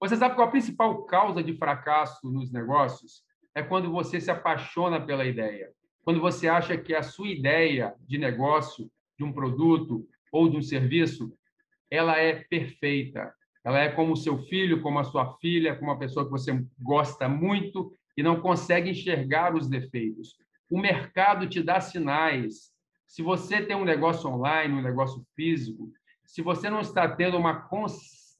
Você sabe qual a principal causa de fracasso nos negócios? É quando você se apaixona pela ideia. Quando você acha que a sua ideia de negócio, de um produto ou de um serviço, ela é perfeita. Ela é como o seu filho, como a sua filha, como uma pessoa que você gosta muito e não consegue enxergar os defeitos. O mercado te dá sinais. Se você tem um negócio online, um negócio físico, se você não está tendo uma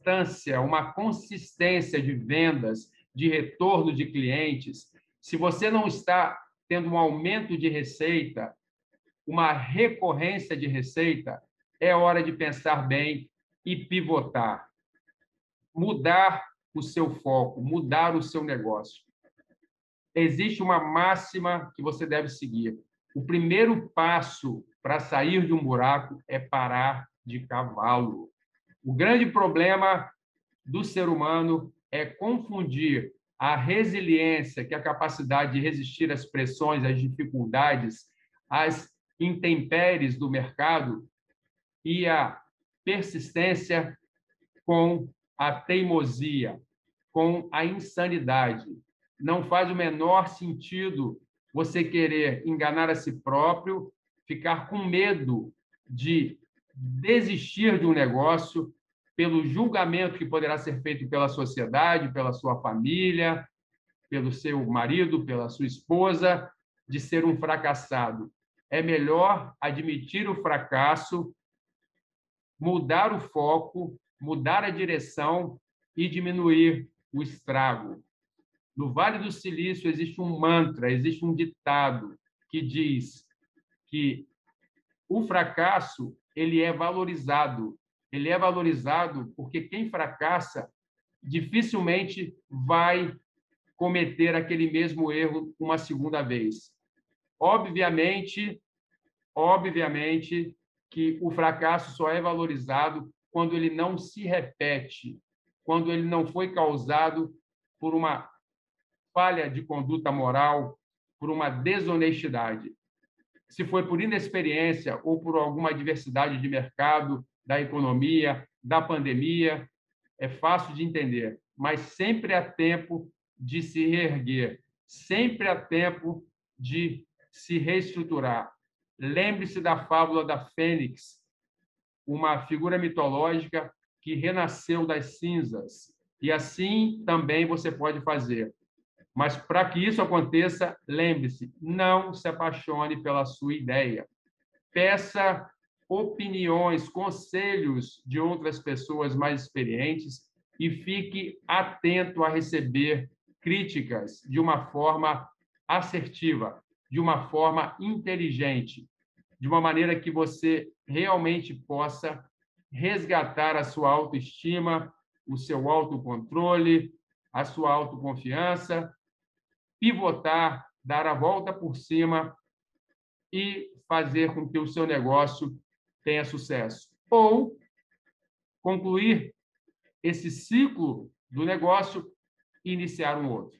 constância, uma consistência de vendas, de retorno de clientes, se você não está tendo um aumento de receita, uma recorrência de receita, é hora de pensar bem e pivotar. Mudar o seu foco, mudar o seu negócio. Existe uma máxima que você deve seguir. O primeiro passo para sair de um buraco é parar de cavalo. O grande problema do ser humano é confundir a resiliência, que é a capacidade de resistir às pressões, às dificuldades, às intempéries do mercado, e a persistência com a teimosia, com a insanidade. Não faz o menor sentido você querer enganar a si próprio, ficar com medo de desistir de um negócio pelo julgamento que poderá ser feito pela sociedade, pela sua família, pelo seu marido, pela sua esposa, de ser um fracassado. É melhor admitir o fracasso mudar o foco, mudar a direção e diminuir o estrago. No Vale do Silício existe um mantra, existe um ditado que diz que o fracasso ele é valorizado. Ele é valorizado porque quem fracassa dificilmente vai cometer aquele mesmo erro uma segunda vez. Obviamente, obviamente, que o fracasso só é valorizado quando ele não se repete, quando ele não foi causado por uma falha de conduta moral, por uma desonestidade. Se foi por inexperiência ou por alguma adversidade de mercado, da economia, da pandemia, é fácil de entender, mas sempre há tempo de se reerguer, sempre há tempo de se reestruturar. Lembre-se da fábula da Fênix, uma figura mitológica que renasceu das cinzas. E assim também você pode fazer. Mas para que isso aconteça, lembre-se, não se apaixone pela sua ideia. Peça opiniões, conselhos de outras pessoas mais experientes e fique atento a receber críticas de uma forma assertiva, de uma forma inteligente, de uma maneira que você realmente possa resgatar a sua autoestima, o seu autocontrole, a sua autoconfiança, pivotar, dar a volta por cima e fazer com que o seu negócio tenha sucesso. Ou concluir esse ciclo do negócio e iniciar um outro.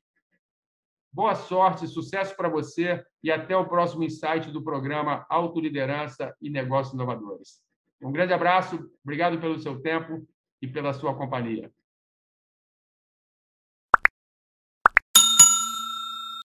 Boa sorte, sucesso para você e até o próximo insight do programa Autoliderança e Negócios Inovadores. Um grande abraço, obrigado pelo seu tempo e pela sua companhia.